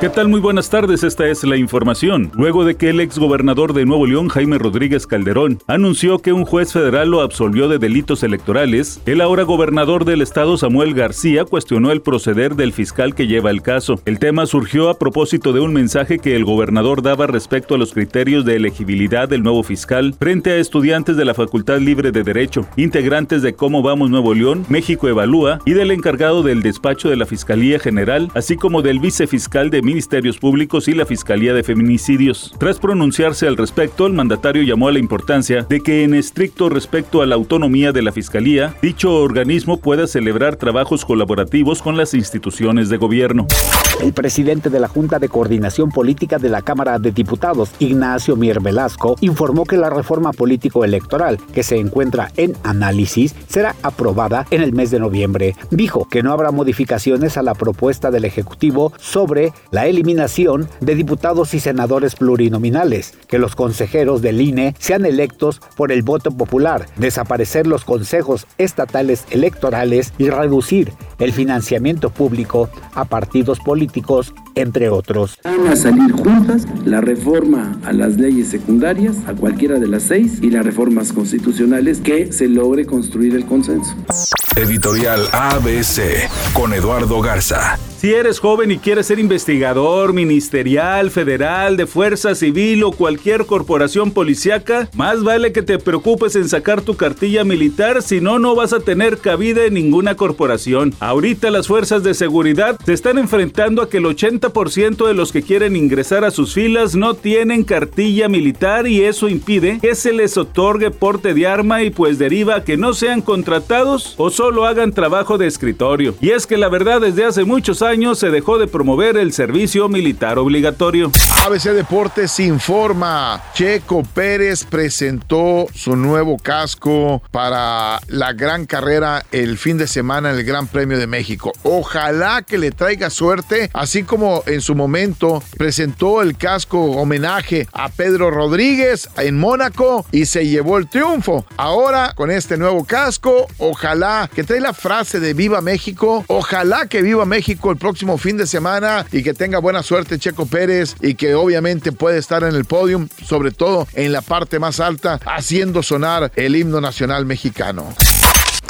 ¿Qué tal? Muy buenas tardes, esta es la información. Luego de que el exgobernador de Nuevo León, Jaime Rodríguez Calderón, anunció que un juez federal lo absolvió de delitos electorales, el ahora gobernador del estado, Samuel García, cuestionó el proceder del fiscal que lleva el caso. El tema surgió a propósito de un mensaje que el gobernador daba respecto a los criterios de elegibilidad del nuevo fiscal frente a estudiantes de la Facultad Libre de Derecho, integrantes de Cómo Vamos Nuevo León, México Evalúa y del encargado del despacho de la Fiscalía General, así como del vicefiscal de Ministerios Públicos y la Fiscalía de Feminicidios. Tras pronunciarse al respecto, el mandatario llamó a la importancia de que en estricto respecto a la autonomía de la Fiscalía, dicho organismo pueda celebrar trabajos colaborativos con las instituciones de gobierno. El presidente de la Junta de Coordinación Política de la Cámara de Diputados, Ignacio Mier Velasco, informó que la reforma político-electoral que se encuentra en análisis será aprobada en el mes de noviembre. Dijo que no habrá modificaciones a la propuesta del Ejecutivo sobre la eliminación de diputados y senadores plurinominales, que los consejeros del INE sean electos por el voto popular, desaparecer los consejos estatales electorales y reducir el financiamiento público a partidos políticos, entre otros. Van a salir juntas la reforma a las leyes secundarias, a cualquiera de las seis, y las reformas constitucionales que se logre construir el consenso. Editorial ABC con Eduardo Garza. Si eres joven y quieres ser investigador, ministerial, federal, de fuerza civil o cualquier corporación policiaca, más vale que te preocupes en sacar tu cartilla militar, si no, no vas a tener cabida en ninguna corporación. Ahorita las fuerzas de seguridad se están enfrentando a que el 80% de los que quieren ingresar a sus filas no tienen cartilla militar y eso impide que se les otorgue porte de arma y pues deriva a que no sean contratados o solo hagan trabajo de escritorio. Y es que la verdad desde hace muchos años se dejó de promover el servicio militar obligatorio. ABC Deportes informa, Checo Pérez presentó su nuevo casco para la gran carrera el fin de semana en el Gran Premio de México. Ojalá que le traiga suerte, así como en su momento presentó el casco homenaje a Pedro Rodríguez en Mónaco y se llevó el triunfo. Ahora con este nuevo casco, ojalá que trae la frase de Viva México. Ojalá que viva México el próximo fin de semana y que tenga buena suerte Checo Pérez y que obviamente puede estar en el podium, sobre todo en la parte más alta, haciendo sonar el himno nacional mexicano.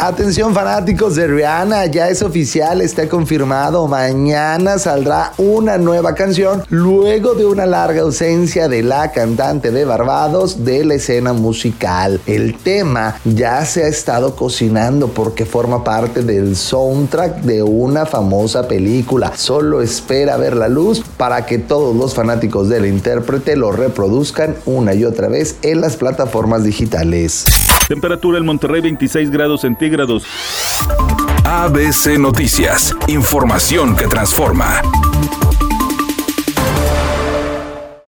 Atención fanáticos de Rihanna, ya es oficial, está confirmado, mañana saldrá una nueva canción luego de una larga ausencia de la cantante de Barbados de la escena musical. El tema ya se ha estado cocinando porque forma parte del soundtrack de una famosa película. Solo espera ver la luz para que todos los fanáticos del intérprete lo reproduzcan una y otra vez en las plataformas digitales. Temperatura en Monterrey 26 grados centígrados. ABC Noticias. Información que transforma.